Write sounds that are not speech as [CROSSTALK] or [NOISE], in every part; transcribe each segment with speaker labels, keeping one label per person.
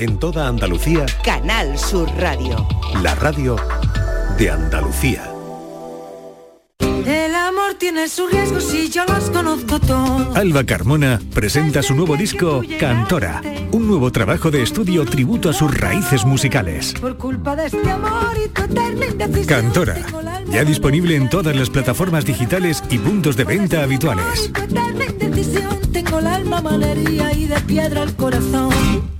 Speaker 1: en toda Andalucía.
Speaker 2: Canal Sur Radio.
Speaker 1: La radio de Andalucía.
Speaker 3: El amor tiene sus riesgos y yo los conozco todos.
Speaker 1: Alba Carmona presenta su nuevo disco Cantora, un nuevo trabajo de estudio tributo a sus raíces musicales.
Speaker 3: Por culpa de este amor y tu eterna indecisión.
Speaker 1: Cantora, ya disponible en todas las plataformas digitales y puntos de venta habituales.
Speaker 3: Tengo el alma malería y de piedra el corazón.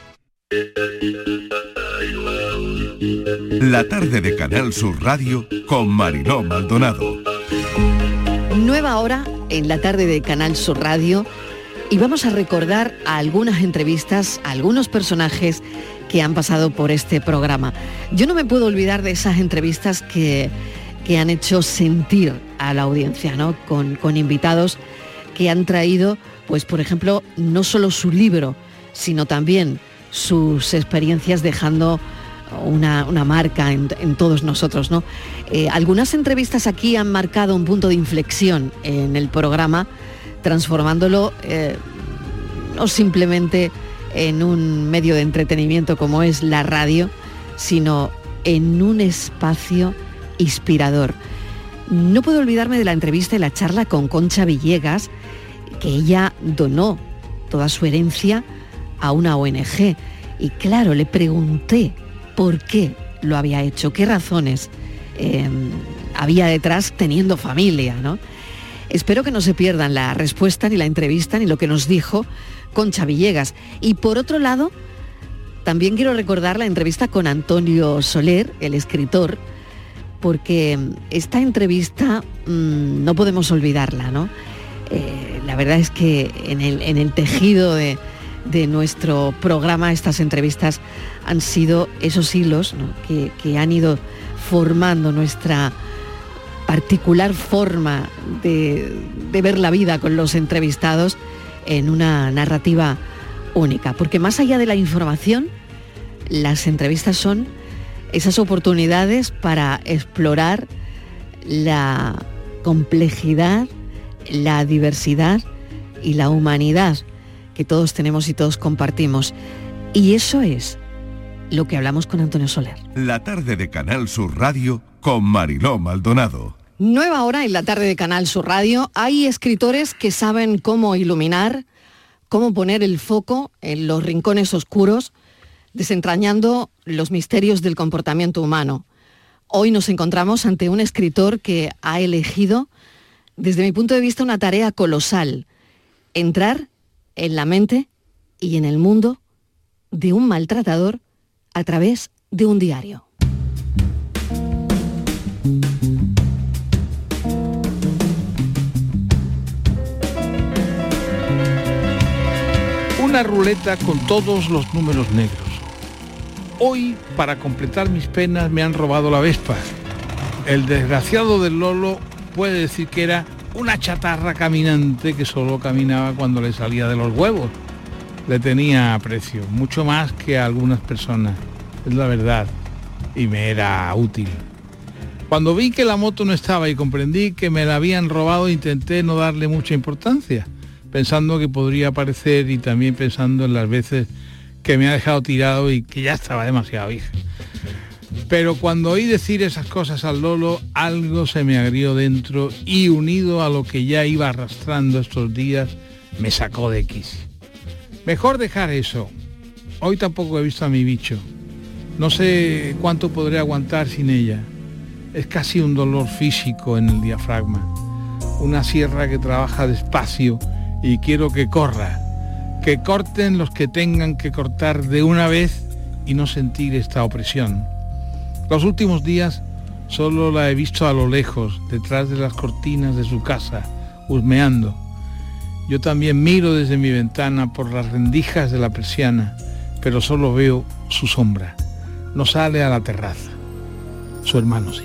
Speaker 4: La tarde de Canal Sur Radio con Mariló Maldonado.
Speaker 5: Nueva hora en la tarde de Canal Sur Radio y vamos a recordar a algunas entrevistas, a algunos personajes que han pasado por este programa. Yo no me puedo olvidar de esas entrevistas que, que han hecho sentir a la audiencia, ¿no? Con, con invitados que han traído, pues por ejemplo, no solo su libro, sino también sus experiencias dejando una, una marca en, todos nosotros. ¿no? Eh, algunas entrevistas aquí han marcado un punto de inflexión en el programa, transformándolo eh, no simplemente en un medio de entretenimiento como es la radio, sino en un espacio inspirador. No puedo olvidarme de la entrevista y la charla con Concha Villegas, que ella donó toda su herencia a una ONG. Y claro, le pregunté por qué lo había hecho, qué razones eh, había detrás teniendo familia, ¿no? Espero que no se pierdan la respuesta ni la entrevista ni lo que nos dijo Concha Villegas. Y por otro lado, también quiero recordar la entrevista con Antonio Soler, el escritor, porque esta entrevista mmm, no podemos olvidarla, ¿no? Eh, la verdad es que en el, en el tejido de, de nuestro programa, estas entrevistas han sido esos hilos que, que, han ido formando nuestra particular forma de, de, ver la vida con los entrevistados en una narrativa única. Porque más allá de la información, las entrevistas son esas oportunidades para explorar la complejidad, la diversidad y la humanidad que todos tenemos y todos compartimos. Y eso es lo que hablamos con Antonio Soler.
Speaker 4: La tarde de Canal Sur Radio con Mariló Maldonado.
Speaker 5: Nueva hora en la tarde de Canal Sur Radio. Hay escritores que saben cómo iluminar, cómo poner el foco en los rincones oscuros, desentrañando los misterios del comportamiento humano. Hoy nos encontramos ante un escritor que ha elegido, desde mi punto de vista, una tarea colosal. Entrar en la mente y en el mundo de un maltratador a través de un diario.
Speaker 6: Una ruleta con todos los números negros. Hoy, para completar mis penas, me han robado la Vespa. El desgraciado del Lolo puede decir que era una chatarra caminante que solo caminaba cuando le salía de los huevos. Le tenía aprecio, mucho más que a algunas personas, es la verdad, y me era útil. Cuando vi que la moto no estaba y comprendí que me la habían robado, intenté no darle mucha importancia, pensando que podría aparecer y también pensando en las veces que me ha dejado tirado y que ya estaba demasiado vieja. Pero cuando oí decir esas cosas al Lolo, algo se me agrió dentro y unido a lo que ya iba arrastrando estos días, me sacó de X. Mejor dejar eso. Hoy tampoco he visto a mi bicho. No sé cuánto podré aguantar sin ella. Es casi un dolor físico en el diafragma. Una sierra que trabaja despacio y quiero que corra. Que corten los que tengan que cortar de una vez y no sentir esta opresión. Los últimos días solo la he visto a lo lejos, detrás de las cortinas de su casa, husmeando. Yo también miro desde mi ventana por las rendijas de la persiana, pero solo veo su sombra. No sale a la terraza. Su hermano sí.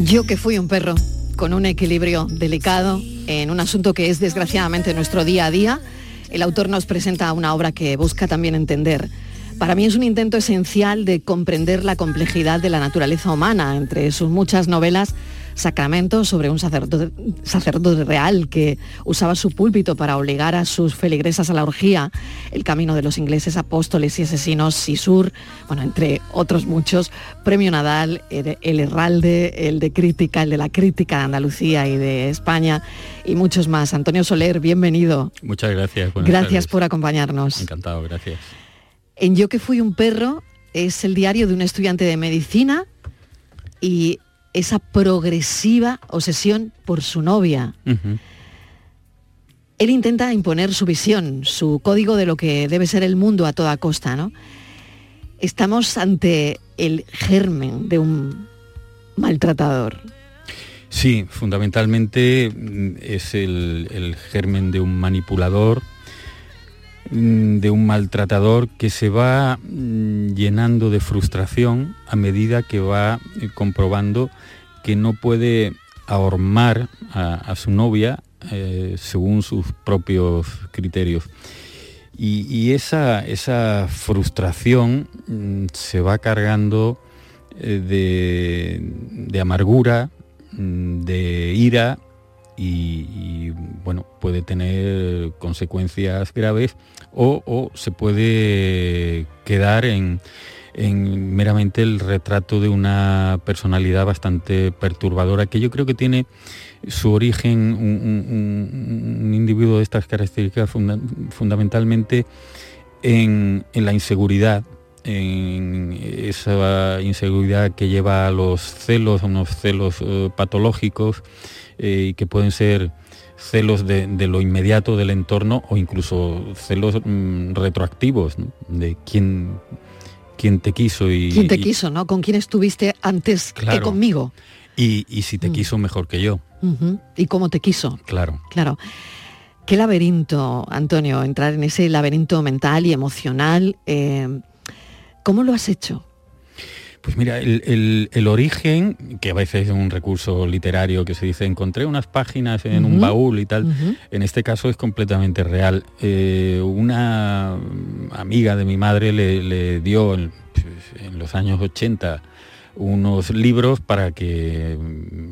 Speaker 5: Yo que fui un perro con un equilibrio delicado en un asunto que es desgraciadamente nuestro día a día, el autor nos presenta una obra que busca también entender. Para mí es un intento esencial de comprender la complejidad de la naturaleza humana. Entre sus muchas novelas Sacramento sobre un sacerdote, sacerdote, real que usaba su púlpito para obligar a sus feligresas a la orgía, El camino de los ingleses apóstoles y asesinos, Sisur, bueno, entre otros muchos, Premio Nadal, el, Herralde, el de crítica, el de la crítica de Andalucía y de España y muchos más. Antonio Soler, bienvenido.
Speaker 7: Muchas gracias.
Speaker 5: Gracias por acompañarnos.
Speaker 7: Encantado, gracias.
Speaker 5: En Yo que fui un perro es el diario de un estudiante de medicina y esa progresiva obsesión por su novia. Él intenta imponer su visión, su código de lo que debe ser el mundo a toda costa, ¿no? Estamos ante el germen de un maltratador.
Speaker 7: Sí, fundamentalmente mm, es el germen de un manipulador, de un maltratador que se va mm, llenando de frustración a medida que va eh, comprobando que no puede ahormar a, su novia eh, según sus propios criterios. Y, esa, esa, frustración mm, se va cargando eh, de, amargura, de ira y, bueno, puede tener consecuencias graves o, se puede quedar en, meramente el retrato de una personalidad bastante perturbadora que yo creo que tiene su origen un, individuo de estas características fundamentalmente en, la inseguridad en esa inseguridad que lleva a los celos, a unos celos eh, patológicos eh, y que pueden ser celos de, lo inmediato del entorno o incluso celos mm, retroactivos de quién, quién te quiso y...
Speaker 5: ¿Quién te quiso, no? ¿Con quién estuviste antes que conmigo?
Speaker 7: Y, si te mm. quiso mejor que yo.
Speaker 5: ¿Y cómo te quiso?
Speaker 7: Claro.
Speaker 5: Claro. Qué laberinto, Antonio, entrar en ese laberinto mental y emocional. Eh, ¿Cómo lo has hecho?
Speaker 7: Pues mira, el, origen, que a veces es un recurso literario que se dice, encontré unas páginas en un baúl y tal, en este caso es completamente real. Eh, una amiga de mi madre le, dio en, los años 80 unos libros para que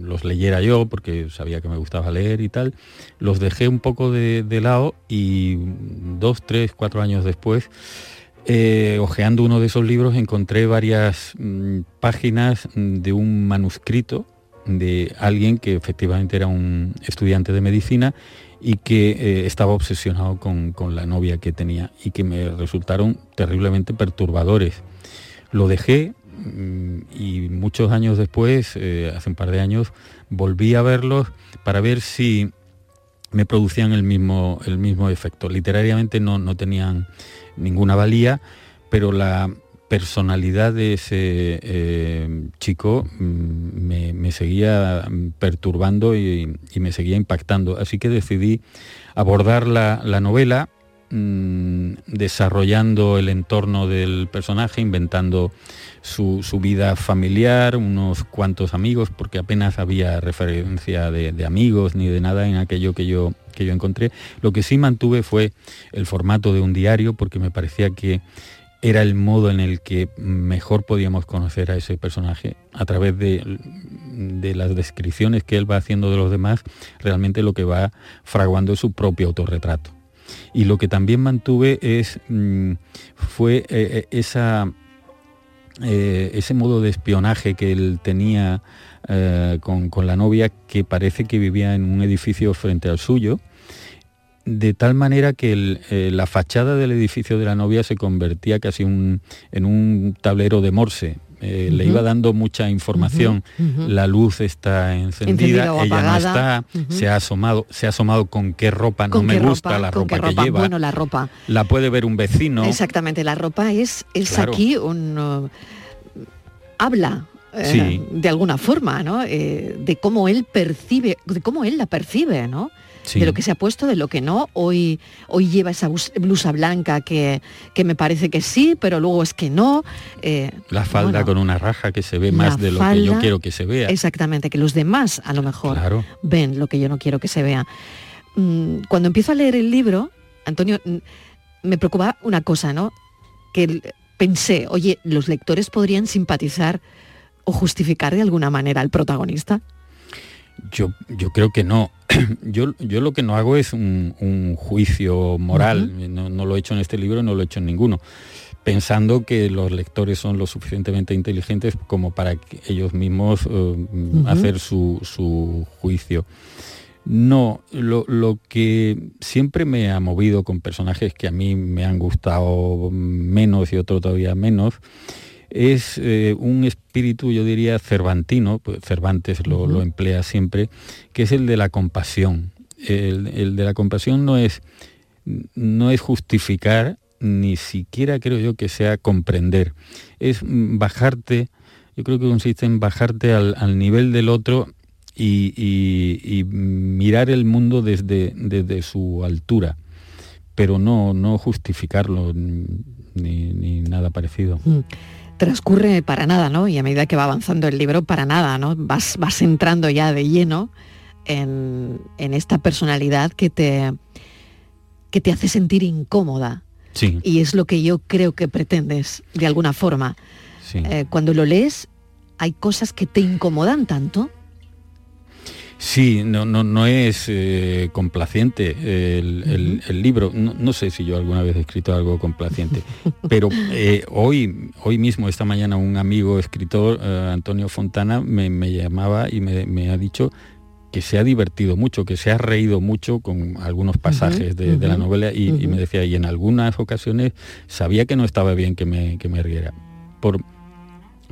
Speaker 7: los leyera yo, porque sabía que me gustaba leer y tal. Los dejé un poco de, de lado y dos, tres, cuatro años después eh, ojeando uno de esos libros encontré varias mm, páginas de un manuscrito de alguien que efectivamente era un estudiante de medicina y que eh, estaba obsesionado con, la novia que tenía y que me resultaron terriblemente perturbadores. Lo dejé mm, y muchos años después, eh, hace un par de años, volví a verlos para ver si me producían el mismo, el mismo efecto. Literariamente no, no tenían ninguna valía, pero la personalidad de ese eh, chico mm, me, seguía perturbando y, me seguía impactando. Así que decidí abordar la, novela mm, desarrollando el entorno del personaje, inventando su, vida familiar, unos cuantos amigos, porque apenas había referencia de, de amigos ni de nada en aquello que yo que yo encontré. Lo que sí mantuve fue el formato de un diario porque me parecía que era el modo en el que mejor podíamos conocer a ese personaje a través de, las descripciones que él va haciendo de los demás, realmente lo que va fraguando es su propio autorretrato. Y lo que también mantuve es, mm, fue eh, eh, eh, ese modo de espionaje que él tenía eh, con, la novia, que parece que vivía en un edificio frente al suyo, de tal manera que la fachada del edificio de la novia se convertía casi en un tablero de Morse. Le iba dando mucha información. La luz está encendida, ella no está, se ha asomado, se ha asomado con qué ropa no me gusta la ropa, que lleva.
Speaker 5: Bueno, la ropa.
Speaker 7: La puede ver un vecino.
Speaker 5: Exactamente, la ropa es, es aquí un uh, habla eh, de alguna forma, ¿no? Eh, de cómo él percibe, de cómo él la percibe, ¿no? De lo que se ha puesto, de lo que no. Hoy, hoy lleva esa blusa blanca que, que me parece que sí, pero luego es que no.
Speaker 7: Eh, la falda con una raja que se ve más de lo que yo quiero que se vea.
Speaker 5: Exactamente, que los demás a lo mejor ven lo que yo no quiero que se vea. Mm, cuando empiezo a leer el libro, Antonio, mm, me preocupa una cosa, ¿no? Que pensé, oye, los lectores podrían simpatizar o justificar de alguna manera al protagonista?
Speaker 7: Yo, yo creo que no. [CLEARS THROAT] Yo, yo lo que no hago es un, juicio moral. no, lo he hecho en este libro, no lo he hecho en ninguno. Pensando que los lectores son lo suficientemente inteligentes como para que ellos mismos eh, hacer su, su juicio. No, lo, que siempre me ha movido con personajes que a mí me han gustado menos y otro todavía menos, es eh, un espíritu, yo diría, cervantino, pues Cervantes lo, emplea siempre, que es el de la compasión. El, de la compasión no es, no es justificar, ni siquiera creo yo que sea comprender, es bajarte, yo creo que consiste en bajarte al nivel del otro y, mirar el mundo desde, desde, su altura, pero no, no justificarlo ni, nada parecido. Mm.
Speaker 5: Transcurre para nada, ¿no? Y a medida que va avanzando el libro, para nada, ¿no? Vas, vas entrando ya de lleno en, esta personalidad que te, que te hace sentir incómoda.
Speaker 7: Sí.
Speaker 5: Y es lo que yo creo que pretendes, de alguna forma. Eh, cuando lo lees, hay cosas que te incomodan tanto.
Speaker 7: Sí, no, no, no es eh, complaciente el, libro. No, sé si yo alguna vez he escrito algo complaciente, [LAUGHS] pero eh, hoy, hoy mismo, esta mañana, un amigo escritor, eh, Antonio Fontana, me, llamaba y me, ha dicho que se ha divertido mucho, que se ha reído mucho con algunos pasajes de, la novela y, me decía, y en algunas ocasiones sabía que no estaba bien que me, que me riera. Por,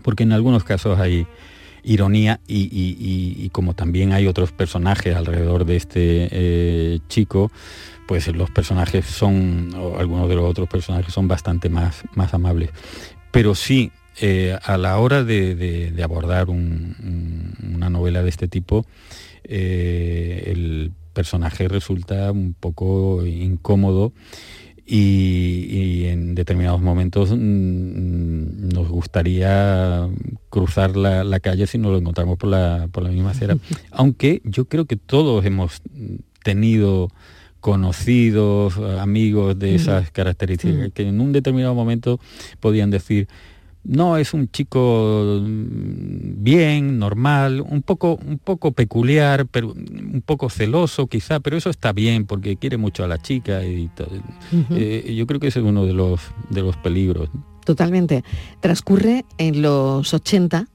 Speaker 7: porque en algunos casos hay ironía y, como también hay otros personajes alrededor de este eh, chico, pues los personajes son, o algunos de los otros personajes son bastante más, más amables. Pero sí, eh, a la hora de, abordar una novela de este tipo, eh, el personaje resulta un poco incómodo y, en determinados momentos mm, nos gustaría cruzar la, calle si nos lo encontramos por la, por la misma acera. [LAUGHS] Aunque yo creo que todos hemos tenido conocidos, amigos de esas características, que en un determinado momento podían decir, no, es un chico mm, bien, normal, un poco, un poco peculiar, pero un poco celoso quizá, pero eso está bien porque quiere mucho a la chica y eh, yo creo que ese es uno de los, de los peligros.
Speaker 5: Totalmente. Transcurre en los 80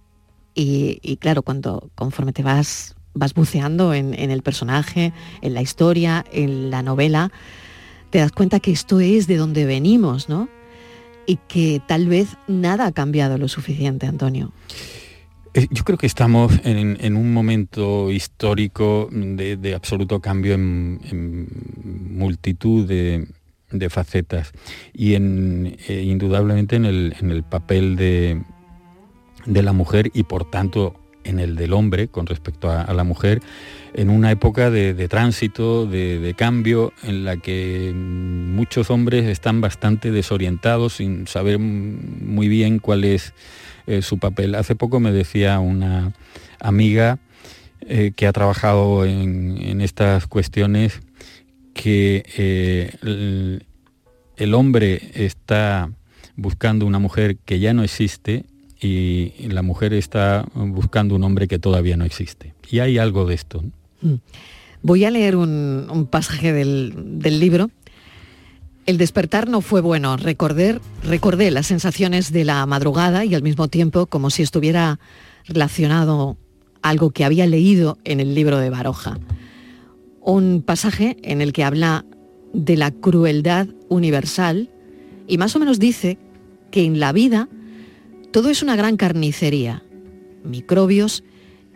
Speaker 5: y, claro, cuando conforme te vas, vas buceando en, en el personaje, en la historia, en la novela, te das cuenta que esto es de donde venimos, ¿no? Y que tal vez nada ha cambiado lo suficiente, Antonio.
Speaker 7: Eh, yo creo que estamos en, un momento histórico de, absoluto cambio en, multitud de, facetas y en, eh, indudablemente en el, papel de, la mujer y por tanto en el del hombre con respecto a la mujer en una época de, tránsito, de, cambio, en la que muchos hombres están bastante desorientados sin saber muy bien cuál es eh, su papel. Hace poco me decía una amiga eh, que ha trabajado en, estas cuestiones que eh, el, el hombre está buscando una mujer que ya no existe y la mujer está buscando un hombre que todavía no existe. Y hay algo de esto.
Speaker 5: Mm. Voy a leer un, pasaje del, libro El despertar no fue bueno. Recordé, recordé las sensaciones de la madrugada y al mismo tiempo como si estuviera relacionado algo que había leído en el libro de Baroja. Un pasaje en el que habla de la crueldad universal y más o menos dice que en la vida todo es una gran carnicería, microbios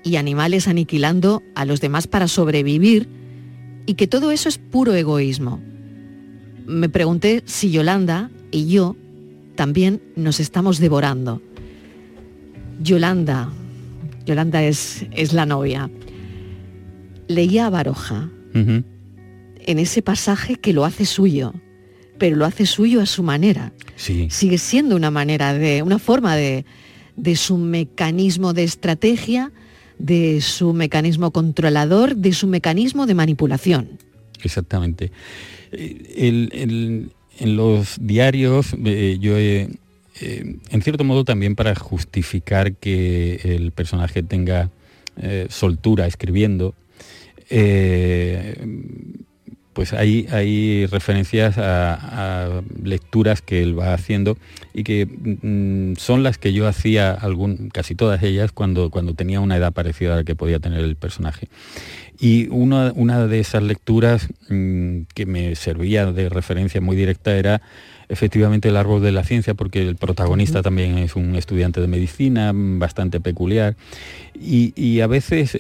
Speaker 5: y animales aniquilando a los demás para sobrevivir y que todo eso es puro egoísmo. Me pregunté si Yolanda y yo también nos estamos devorando. Yolanda, Yolanda es, es la novia, leía a Baroja en ese pasaje que lo hace suyo, pero lo hace suyo a su manera.
Speaker 7: Sí.
Speaker 5: Sigue siendo una manera de, una forma de, de su mecanismo de estrategia, de su mecanismo controlador, de su mecanismo de manipulación.
Speaker 7: Exactamente. Eh, en los diarios eh, yo he, eh, en cierto modo también para justificar que el personaje tenga soltura escribiendo, pues hay, hay referencias a, lecturas que él va haciendo y que mm, son las que yo hacía algún, casi todas ellas cuando, cuando tenía una edad parecida a la que podía tener el personaje. Y una, una de esas lecturas mm, que me servía de referencia muy directa era efectivamente el árbol de la ciencia, porque el protagonista también es un estudiante de medicina bastante peculiar. Y, y a veces...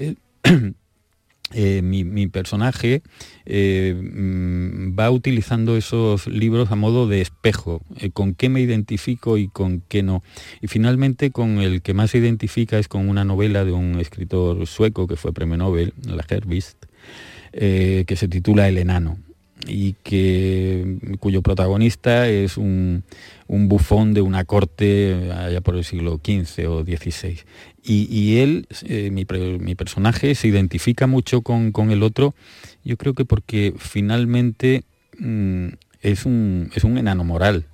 Speaker 7: Eh, mi, personaje eh, mm, va utilizando esos libros a modo de espejo, eh, con qué me identifico y con qué no. Y finalmente con el que más se identifica es con una novela de un escritor sueco que fue premio Nobel, la Herbist, que se titula El enano y que, cuyo protagonista es un, bufón de una corte allá por el siglo XV o XVI. Y, él, eh, mi, personaje, se identifica mucho con, el otro, yo creo que porque finalmente mm, es, un, es un enano moral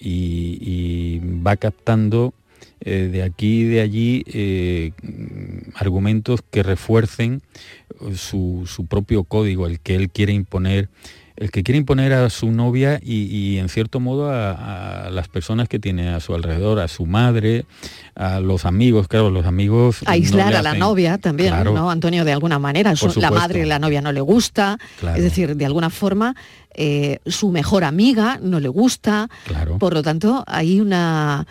Speaker 7: y, va captando eh, de aquí y de allí eh, argumentos que refuercen su, propio código, el que él quiere imponer, el que quiere imponer a su novia y, en cierto modo a, las personas que tiene a su alrededor, a su madre, a los amigos, claro, los amigos...
Speaker 5: Aislar a la novia también, ¿no, Antonio? De alguna manera, la madre de la novia no le gusta, es decir, de alguna forma eh, su mejor amiga no le gusta, por lo tanto hay una...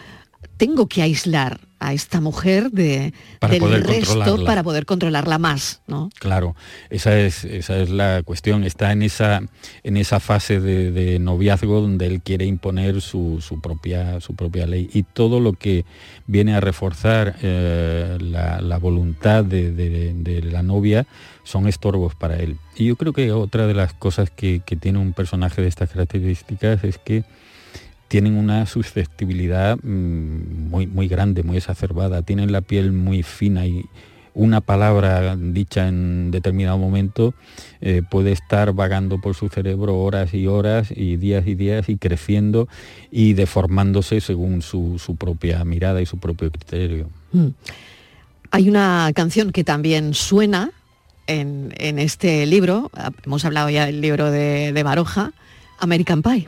Speaker 5: Tengo que aislar a esta mujer de, del resto para poder controlarla más, ¿no?
Speaker 7: Claro, esa es, esa es la cuestión. Está en esa, en esa fase de, noviazgo donde él quiere imponer su, propia, su propia ley. Y todo lo que viene a reforzar eh, la, voluntad de, la novia son estorbos para él. Y yo creo que otra de las cosas que, que tiene un personaje de estas características es que tienen una susceptibilidad mm, muy, muy grande, muy exacerbada, tienen la piel muy fina y una palabra dicha en determinado momento eh, puede estar vagando por su cerebro horas y horas y días y días y creciendo y deformándose según su, propia mirada y su propio criterio. Mm.
Speaker 5: Hay una canción que también suena en, este libro, hemos hablado ya del libro de, de Baroja, American Pie.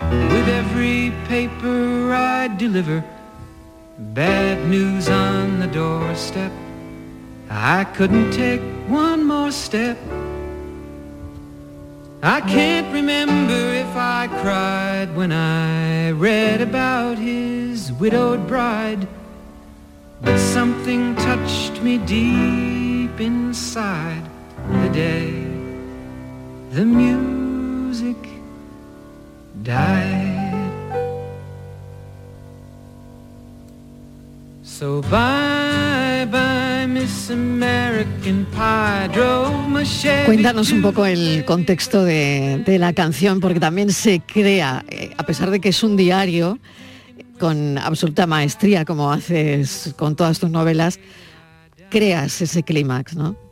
Speaker 8: with every paper I deliver. Bad news on the doorstep. I couldn't take one more step. I can't remember if I cried when I read about his widowed bride. But something touched me deep inside the day the music died. So bye bye, Miss Miss American Pie. Drove my Chevy
Speaker 5: Cuéntanos un poco el contexto de, de la canción, porque también se crea, eh, a pesar de que es un diario, con absoluta maestría, como haces con todas tus novelas, creas ese clímax, ¿no?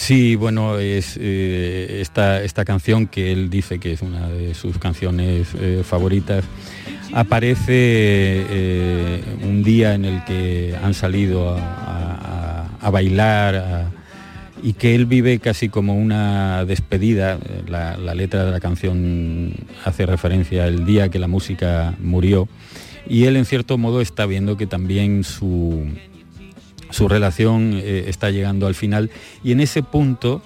Speaker 7: Sí, bueno, es eh, esta, esta canción que él dice que es una de sus canciones eh, favoritas, aparece eh, un día en el que han salido a, bailar y que él vive casi como una despedida. La, la letra de la canción hace referencia al día que la música murió y él en cierto modo está viendo que también su, su relación eh, está llegando al final y en ese punto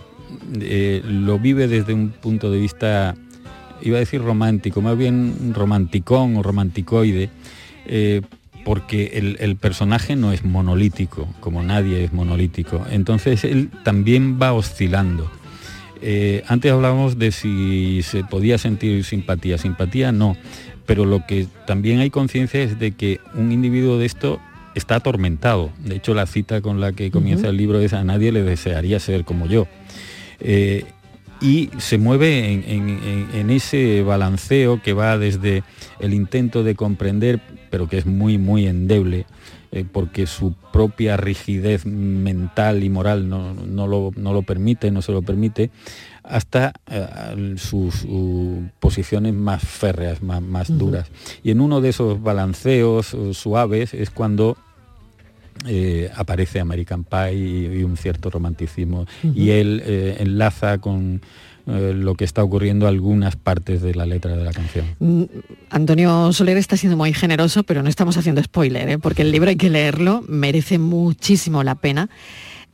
Speaker 7: eh, lo vive desde un punto de vista, iba a decir romántico, más bien romanticón o romanticoide, eh, porque el, el personaje no es monolítico, como nadie es monolítico. Entonces él también va oscilando. Antes hablábamos de si se podía sentir simpatía. Simpatía no, pero lo que también hay conciencia es de que un individuo de esto está atormentado. De hecho, la cita con la que comienza el libro es a nadie le desearía ser como yo. Eh, y se mueve en, en- en- en ese balanceo que va desde el intento de comprender, pero que es muy, muy endeble, eh, porque su propia rigidez mental y moral no, no lo, no lo permite, no se lo permite, hasta eh, sus posiciones más férreas, más, más duras. Y en uno de esos balanceos eh, suaves es cuando eh, aparece American Pie y, y un cierto romanticismo. Y él eh, enlaza con eh, lo que está ocurriendo algunas partes de la letra de la canción.
Speaker 5: Mm, Antonio Soler está siendo muy generoso, pero no estamos haciendo spoiler, ¿eh? porque el libro hay que leerlo, merece muchísimo la pena.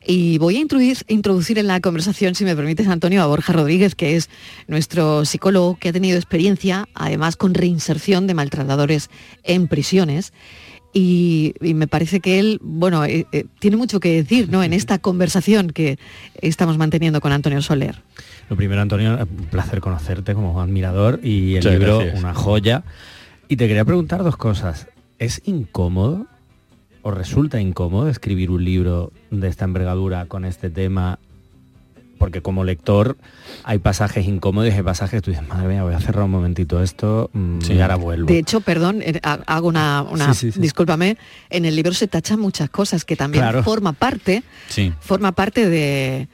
Speaker 5: Y voy a introducir, introducir en la conversación, si me permites, Antonio, a Borja Rodríguez, que es nuestro psicólogo que ha tenido experiencia, además con reinserción de maltratadores en prisiones. Y, y me parece que él, bueno, eh, eh, tiene mucho que decir ¿no? en [LAUGHS] esta conversación que estamos manteniendo con Antonio Soler.
Speaker 9: Lo primero, Antonio, un placer conocerte como admirador y el
Speaker 7: Muchas
Speaker 9: libro
Speaker 7: gracias.
Speaker 9: una joya. Y te quería preguntar dos cosas. ¿Es incómodo o resulta incómodo escribir un libro de esta envergadura con este tema? Porque como lector hay pasajes incómodos y hay pasajes que tú dices, madre mía, voy a cerrar un momentito esto mm,
Speaker 7: Sí.
Speaker 9: y ahora vuelvo.
Speaker 5: De hecho, perdón, eh, ha- hago una, una-
Speaker 9: Sí, sí, sí.
Speaker 5: discúlpame, en el libro se tachan muchas cosas que también
Speaker 9: Claro.
Speaker 5: forma parte,
Speaker 7: Sí.
Speaker 5: forma parte de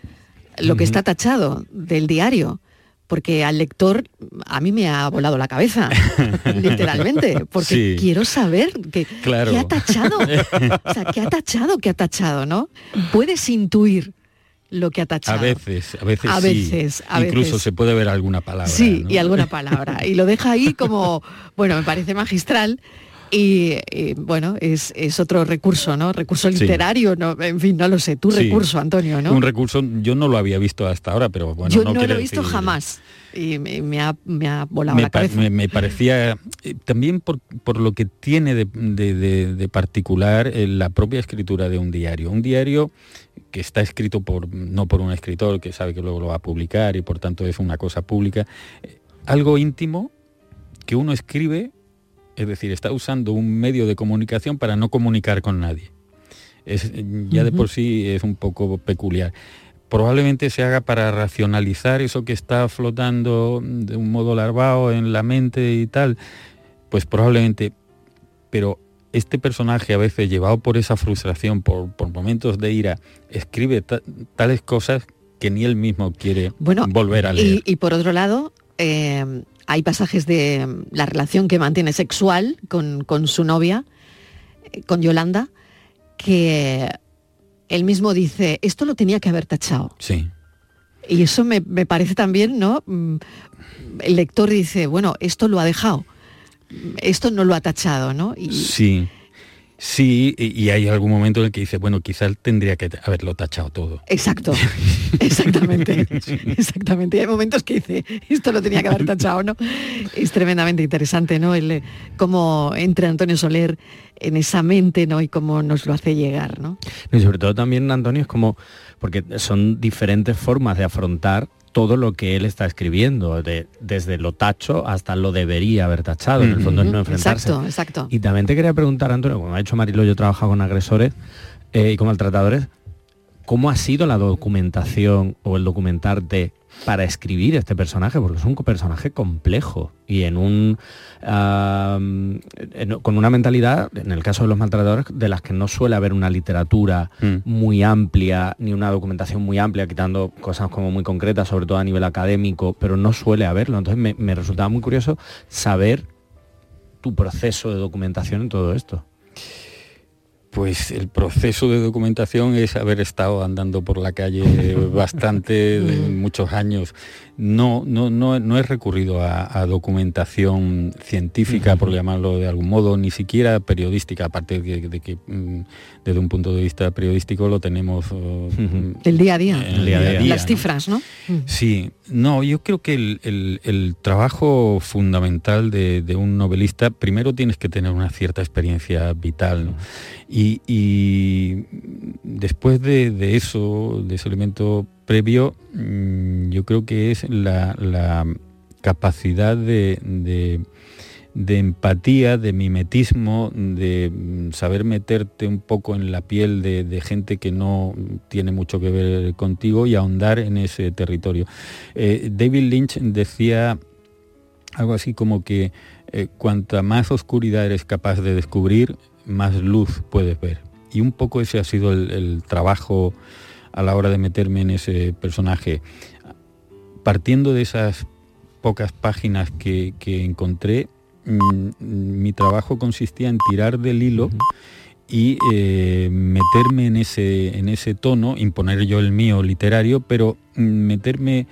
Speaker 5: lo que está tachado del diario. Porque al lector a mí me ha volado la cabeza, [LAUGHS] literalmente, porque
Speaker 7: Sí.
Speaker 5: quiero saber que,
Speaker 7: Claro.
Speaker 5: qué ha tachado, o sea, qué ha tachado, qué ha tachado, ¿no? Puedes intuir lo que ha
Speaker 7: A
Speaker 5: tachado.
Speaker 7: veces, a veces
Speaker 5: A
Speaker 7: sí.
Speaker 5: veces, a
Speaker 7: Incluso
Speaker 5: veces.
Speaker 7: se puede ver alguna palabra.
Speaker 5: Sí,
Speaker 7: ¿no?
Speaker 5: y alguna palabra. Y lo deja ahí como, bueno, me parece magistral. Y, y, bueno, es, es otro recurso, ¿no? Recurso
Speaker 7: Sí.
Speaker 5: literario, no, en fin, no lo sé. Tu
Speaker 7: Sí.
Speaker 5: recurso, Antonio, ¿no?
Speaker 7: Un recurso, yo no lo había visto hasta ahora, pero bueno,
Speaker 5: Yo
Speaker 7: no,
Speaker 5: lo he visto
Speaker 7: decir-
Speaker 5: jamás. Y me, me ha, me ha volado
Speaker 7: me,
Speaker 5: la cabeza.
Speaker 7: me- me parecía eh, también por, por lo que tiene de, de- de- de particular eh, la propia escritura de un diario. Un diario que está escrito por no por un escritor que sabe que luego lo va a publicar y por tanto es una cosa pública. Eh, Algo íntimo que uno escribe, es decir, está usando un medio de comunicación para no comunicar con nadie. Es, ya de por sí es un poco peculiar probablemente se haga para racionalizar eso que está flotando de un modo larvado en la mente y tal, pues probablemente, pero este personaje a veces llevado por esa frustración, por, por momentos de ira, escribe ta- tales cosas que ni él mismo quiere
Speaker 5: Bueno,
Speaker 7: volver a leer.
Speaker 5: Y, y por otro lado, eh, hay pasajes de mm, la relación que mantiene sexual con, con su novia, eh, con Yolanda, que él mismo dice, esto lo tenía que haber tachado.
Speaker 7: Sí.
Speaker 5: Y eso me, me parece también, ¿no? Mm, El lector dice, bueno, esto lo ha dejado, esto no lo ha tachado, ¿no? Y,
Speaker 7: Sí, sí, y, hay algún momento en el que dice, bueno, quizás tendría que haberlo tachado todo.
Speaker 5: Exacto, [LAUGHS] exactamente, exactamente. Y hay momentos que dice, esto lo tenía que haber tachado, ¿no? Es tremendamente interesante, ¿no? El, eh, cómo entra Antonio Soler en esa mente, ¿no? Y cómo nos lo hace llegar, ¿no?
Speaker 9: Y sobre todo también, Antonio, es como, porque son diferentes formas de afrontar todo lo que él está escribiendo, de- desde lo tacho hasta lo debería haber tachado, en el fondo es no enfrentarse.
Speaker 5: Exacto, exacto.
Speaker 9: Y también te quería preguntar, Antonio, como ha dicho Marilo, yo he trabajado con agresores eh, y con maltratadores, ¿cómo ha sido la documentación o el documentarte para escribir este personaje? Porque es un personaje complejo y en un con una mentalidad, en el caso de los maltratadores, de las que no suele haber una literatura mm. muy amplia, ni una documentación muy amplia, quitando cosas como muy concretas, sobre todo a nivel académico, pero no suele haberlo. Entonces me, me resultaba muy curioso saber tu proceso de documentación en todo esto.
Speaker 7: Pues el proceso de documentación es haber estado andando por la calle [LAUGHS] bastante de muchos años no, no, no, no he recurrido a, documentación científica, por llamarlo de algún modo, ni siquiera periodística, aparte de que, mm, desde un punto de vista periodístico lo tenemos...
Speaker 10: Uh, el día a día, las cifras, ¿no?
Speaker 7: Sí, no, yo creo que el, trabajo fundamental de, un novelista, primero tienes que tener una cierta experiencia vital, y, después de, de eso, de ese elemento previo, mm, yo creo que es la, capacidad de, empatía, de mimetismo, de mm, saber meterte un poco en la piel de, gente que no tiene mucho que ver contigo y ahondar en ese territorio. Eh, David Lynch decía algo así como que eh, cuanta más oscuridad eres capaz de descubrir, más luz puedes ver. Y un poco ese ha sido el trabajo a la hora de meterme en ese personaje. Partiendo de esas pocas páginas que, encontré, mm, mi trabajo consistía en tirar del hilo y eh, meterme en ese, en ese tono, imponer yo el mío literario, pero mm, meterme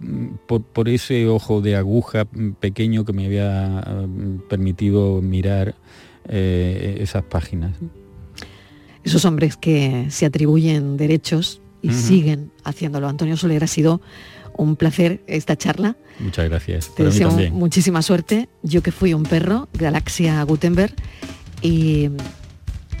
Speaker 7: mm, por, ese ojo de aguja pequeño que me había permitido mirar eh, esas páginas
Speaker 10: esos hombres que se atribuyen derechos y siguen haciéndolo. Antonio Soler, ha sido un placer esta charla.
Speaker 7: Muchas gracias.
Speaker 10: Te deseo muchísima suerte. Yo que fui un perro, Galaxia Gutenberg, y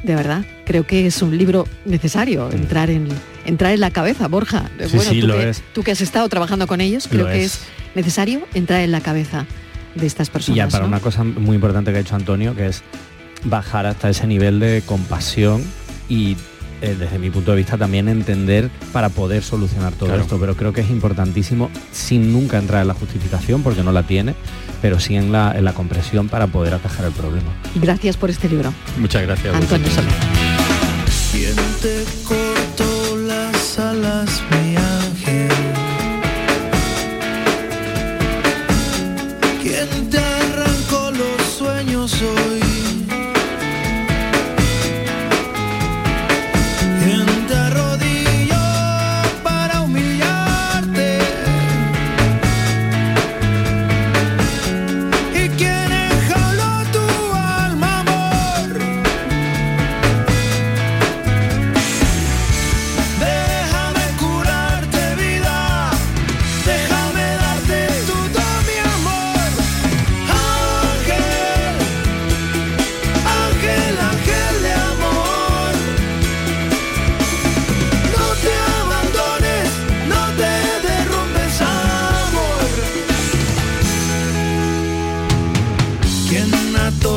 Speaker 10: de verdad creo que es un libro necesario mm. entrar en entrar en la cabeza, Borja.
Speaker 9: Sí, sí,
Speaker 10: tú,
Speaker 9: lo
Speaker 10: que,
Speaker 9: es.
Speaker 10: tú que has estado trabajando con ellos, creo que es. necesario entrar en la cabeza de estas personas.
Speaker 9: Y ya para una cosa muy importante que ha hecho Antonio, que es bajar hasta ese nivel de compasión y eh, desde mi punto de vista también entender para poder solucionar todo esto. Pero creo que es importantísimo sin nunca entrar en la justificación porque no la tiene, pero sí en la, en la compresión para poder atajar el problema.
Speaker 10: Gracias por este libro.
Speaker 7: Muchas gracias.
Speaker 10: Antonio Soler.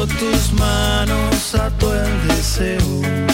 Speaker 11: tus manos ató el
Speaker 10: deseo.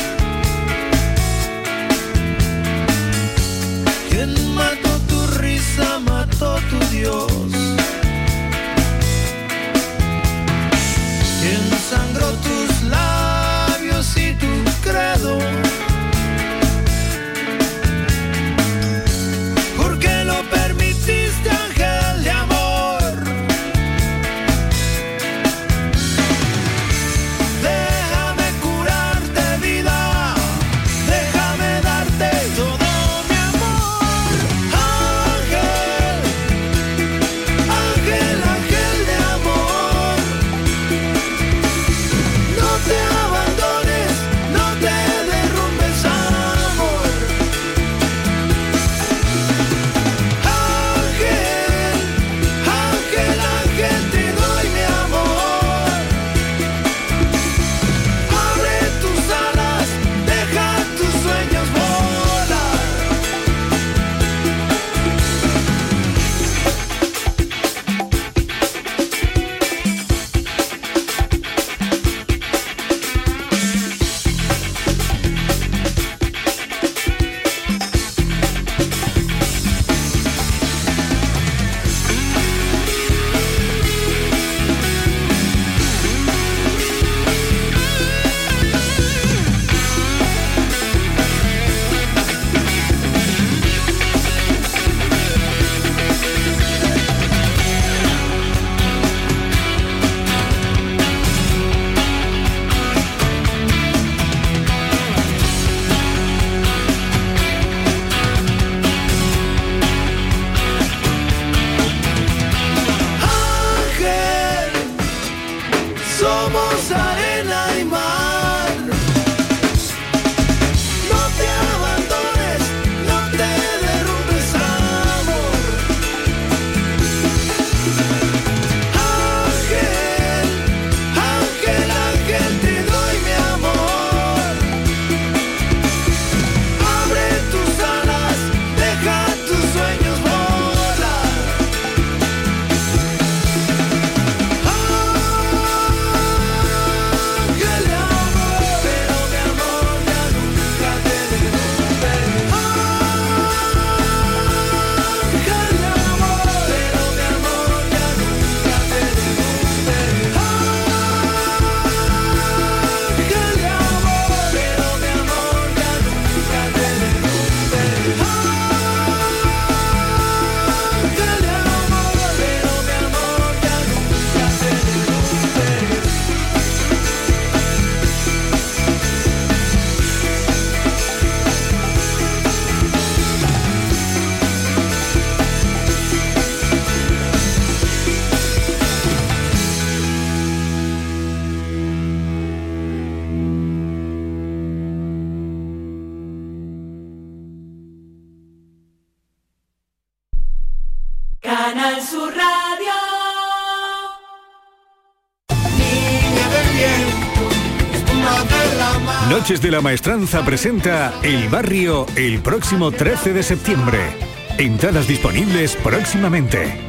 Speaker 10: Sur Radio.
Speaker 12: Noches de la Maestranza presenta El Barrio el próximo 13 de septiembre. Entradas disponibles próximamente.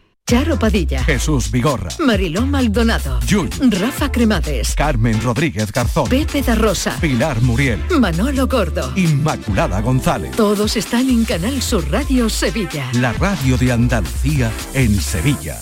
Speaker 13: Charo Padilla,
Speaker 1: Jesús Vigorra,
Speaker 13: Mariló Maldonado,
Speaker 1: Yuyu,
Speaker 13: Rafa Cremades,
Speaker 1: Carmen Rodríguez Garzón,
Speaker 13: Pepe da Rosa,
Speaker 1: Pilar Muriel,
Speaker 13: Manolo Gordo.
Speaker 1: Inmaculada González.
Speaker 13: Todos están en Canal Sur Radio Sevilla.
Speaker 1: La radio de Andalucía en Sevilla.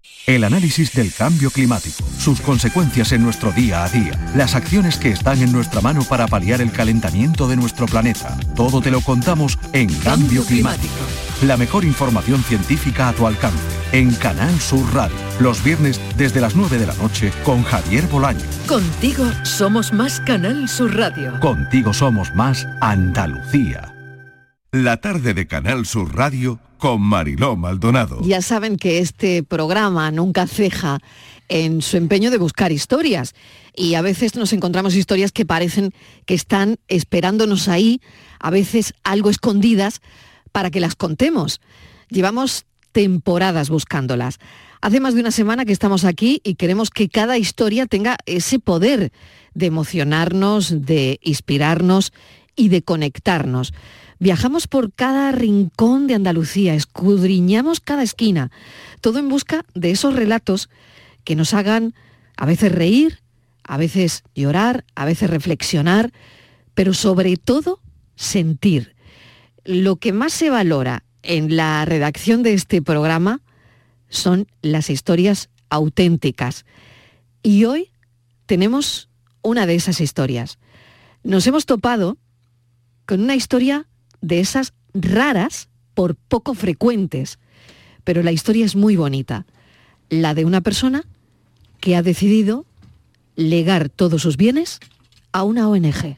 Speaker 1: El análisis del cambio climático, sus consecuencias en nuestro día a día, las acciones que están en nuestra mano para paliar el calentamiento de nuestro planeta. Todo te lo contamos en Cambio Climático. La mejor información científica a tu alcance en Canal Sur Radio. Los viernes desde las 9 de la noche con Javier Bolaño.
Speaker 13: Contigo somos más Canal Sur Radio.
Speaker 1: Contigo somos más Andalucía.
Speaker 4: La tarde de Canal Sur Radio con Mariló Maldonado.
Speaker 5: Ya saben que este programa nunca ceja en su empeño de buscar historias y a veces nos encontramos historias que parecen que están esperándonos ahí, a veces algo escondidas para que las contemos. Llevamos temporadas buscándolas. Hace más de una semana que estamos aquí y queremos que cada historia tenga ese poder de emocionarnos, de inspirarnos y de conectarnos. Viajamos por cada rincón de Andalucía, escudriñamos cada esquina, todo en busca de esos relatos que nos hagan a veces reír, a veces llorar, a veces reflexionar, pero sobre todo sentir. Lo que más se valora en la redacción de este programa son las historias auténticas. Y hoy tenemos una de esas historias. Nos hemos topado con una historia de esas raras por poco frecuentes, pero la historia es muy bonita. La de una persona que ha decidido legar todos sus bienes a una ONG.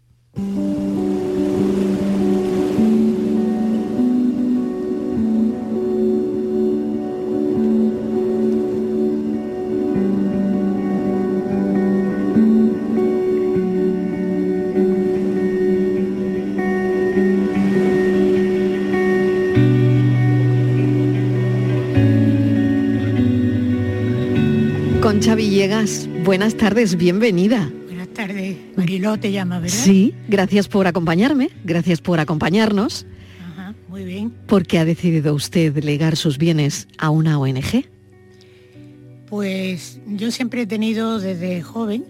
Speaker 5: Villegas, buenas tardes, bienvenida.
Speaker 14: Buenas tardes. Mariló te llama, ¿verdad?
Speaker 5: Sí, gracias por acompañarme, gracias por acompañarnos.
Speaker 14: Muy bien.
Speaker 5: ¿Por qué ha decidido usted legar sus bienes a una ONG?
Speaker 14: Pues yo siempre he tenido desde joven,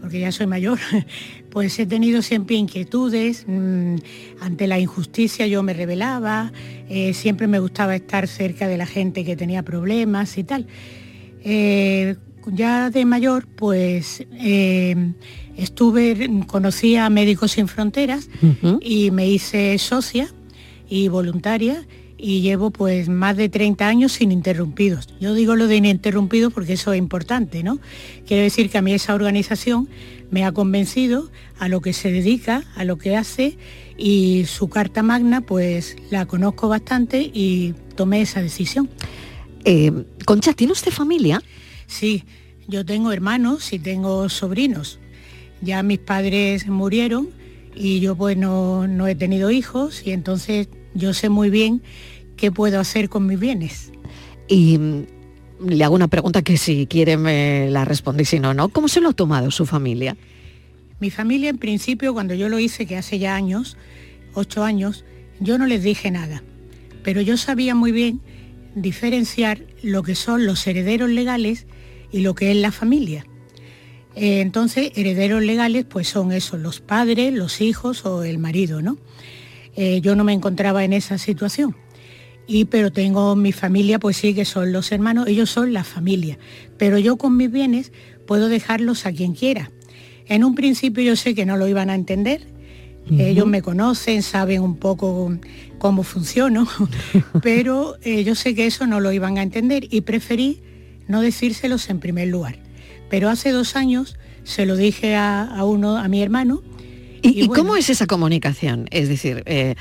Speaker 14: porque ya soy mayor, [LAUGHS] pues he tenido siempre inquietudes. mm, ante la injusticia yo me rebelaba, eh, siempre me gustaba estar cerca de la gente que tenía problemas y tal. Eh, ya de mayor, pues eh, estuve, conocí a Médicos Sin Fronteras y me hice socia y voluntaria y llevo pues más de 30 años ininterrumpidos. Yo digo lo de ininterrumpidos porque eso es importante, ¿no? Quiero decir que a mí esa organización me ha convencido a lo que se dedica, a lo que hace y su carta magna pues la conozco bastante y tomé esa decisión.
Speaker 5: Eh, Concha, ¿tiene usted familia?
Speaker 14: Sí, yo tengo hermanos y tengo sobrinos. Ya mis padres murieron y yo pues no, no he tenido hijos y entonces yo sé muy bien qué puedo hacer con mis bienes.
Speaker 5: Y mm, le hago una pregunta que si quiere me la responde y si no, ¿no? ¿Cómo se lo ha tomado su familia?
Speaker 14: Mi familia en principio cuando yo lo hice, que hace ya años, ocho años, yo no les dije nada. Pero yo sabía muy bien diferenciar lo que son los herederos legales y lo que es la familia. Eh, entonces, herederos legales pues son esos, los padres, los hijos o el marido, ¿no? Eh, yo no me encontraba en esa situación. Y pero tengo mi familia, pues sí, que son los hermanos, ellos son la familia. Pero yo con mis bienes puedo dejarlos a quien quiera. En un principio yo sé que no lo iban a entender. Ellos me conocen, saben un poco cómo funciono, [LAUGHS] pero eh, yo sé que eso no lo iban a entender y preferí no decírselos en primer lugar. Pero hace dos años se lo dije a, a uno, a mi hermano.
Speaker 5: ¿Y, y cómo es esa comunicación? Es decir, eh,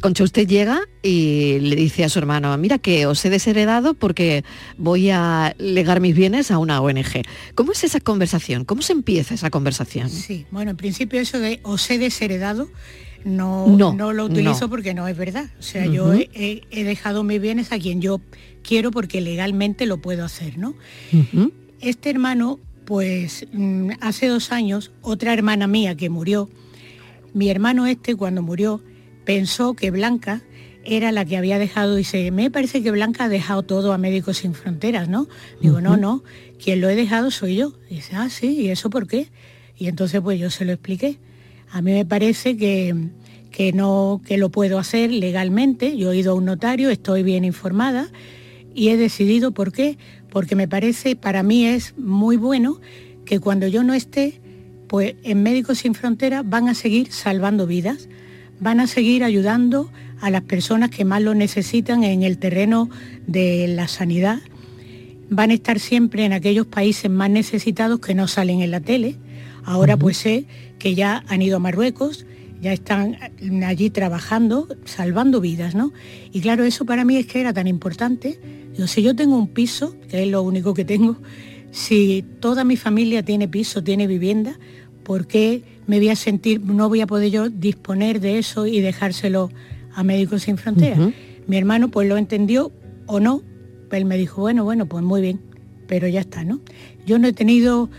Speaker 5: Concha, usted llega y le dice a su hermano, mira que os he desheredado porque voy a legar mis bienes a una ONG. ¿Cómo es esa conversación? ¿Cómo se empieza esa conversación?
Speaker 14: Sí, bueno, en principio eso de os he desheredado no,
Speaker 5: No,
Speaker 14: no, lo utilizo
Speaker 5: no.
Speaker 14: porque no es verdad. O sea, yo he, he- he dejado mis bienes a quien yo quiero porque legalmente lo puedo hacer, ¿no? Este hermano, pues mm, hace dos años, otra hermana mía que murió, mi hermano este cuando murió pensó que Blanca era la que había dejado, dice, me parece que Blanca ha dejado todo a Médicos Sin Fronteras, ¿no? Digo, no, no, quien lo he dejado soy yo. dice, ah, sí, ¿y eso por qué? Y entonces pues yo se lo expliqué. A mí me parece que, que no, que lo puedo hacer legalmente. Yo he ido a un notario, estoy bien informada y he decidido por qué. Porque me parece, para mí es muy bueno que cuando yo no esté, pues en Médicos Sin Fronteras van a seguir salvando vidas, van a seguir ayudando a las personas que más lo necesitan en el terreno de la sanidad, van a estar siempre en aquellos países más necesitados que no salen en la tele. Ahora pues sé que ya han ido a Marruecos, ya están allí trabajando, salvando vidas, ¿no? Y claro, eso para mí es que era tan importante. Digo, si yo tengo un piso, que es lo único que tengo, si toda mi familia tiene piso, tiene vivienda, ¿por qué me voy a sentir, no voy a poder yo disponer de eso y dejárselo a Médicos Sin Fronteras? Mi hermano pues lo entendió o no, él me dijo, bueno, bueno, pues muy bien, pero ya está, ¿no? Yo no he tenido,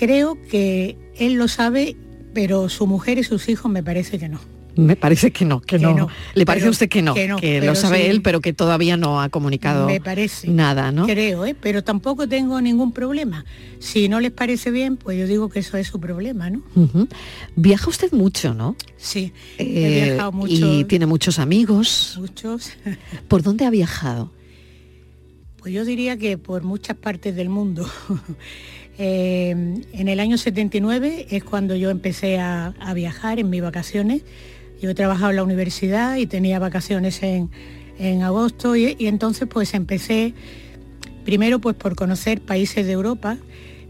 Speaker 14: creo que él lo sabe, pero su mujer y sus hijos me parece que no.
Speaker 5: Me parece que no, que,
Speaker 14: Que
Speaker 5: no.
Speaker 14: no,
Speaker 5: Le parece
Speaker 14: pero-
Speaker 5: a usted que no,
Speaker 14: que no,
Speaker 5: lo
Speaker 14: pero
Speaker 5: sabe
Speaker 14: sí.
Speaker 5: él, pero que todavía no ha comunicado
Speaker 14: Me parece.
Speaker 5: nada, ¿no?
Speaker 14: Creo, ¿eh? pero tampoco tengo ningún problema. Si no les parece bien, pues yo digo que eso es su problema, ¿no?
Speaker 5: Viaja usted mucho, ¿no?
Speaker 14: Sí, he
Speaker 5: Eh,
Speaker 14: viajado mucho.
Speaker 5: Y tiene muchos amigos.
Speaker 14: Muchos. [LAUGHS]
Speaker 5: ¿Por dónde ha viajado?
Speaker 14: Pues yo diría que por muchas partes del mundo. [LAUGHS] Eh, en el año 79 es cuando yo empecé a, a viajar en mis vacaciones. Yo he trabajado en la universidad y tenía vacaciones en, en agosto y, y entonces pues empecé primero pues por conocer países de Europa,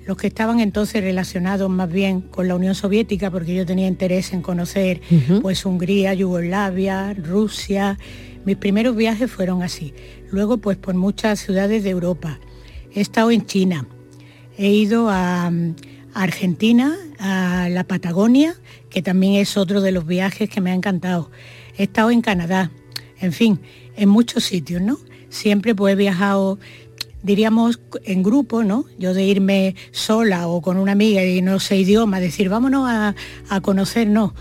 Speaker 14: los que estaban entonces relacionados más bien con la Unión Soviética, porque yo tenía interés en conocer pues Hungría, Yugoslavia, Rusia. Mis primeros viajes fueron así. Luego pues por muchas ciudades de Europa. He estado en China, he ido a, mm, a Argentina, a la Patagonia, que también es otro de los viajes que me ha encantado. He estado en Canadá, en fin, en muchos sitios, ¿no? Siempre pues he viajado, diríamos, en grupo, ¿no? Yo de irme sola o con una amiga y no sé idioma, decir, vámonos a, a conocer, no.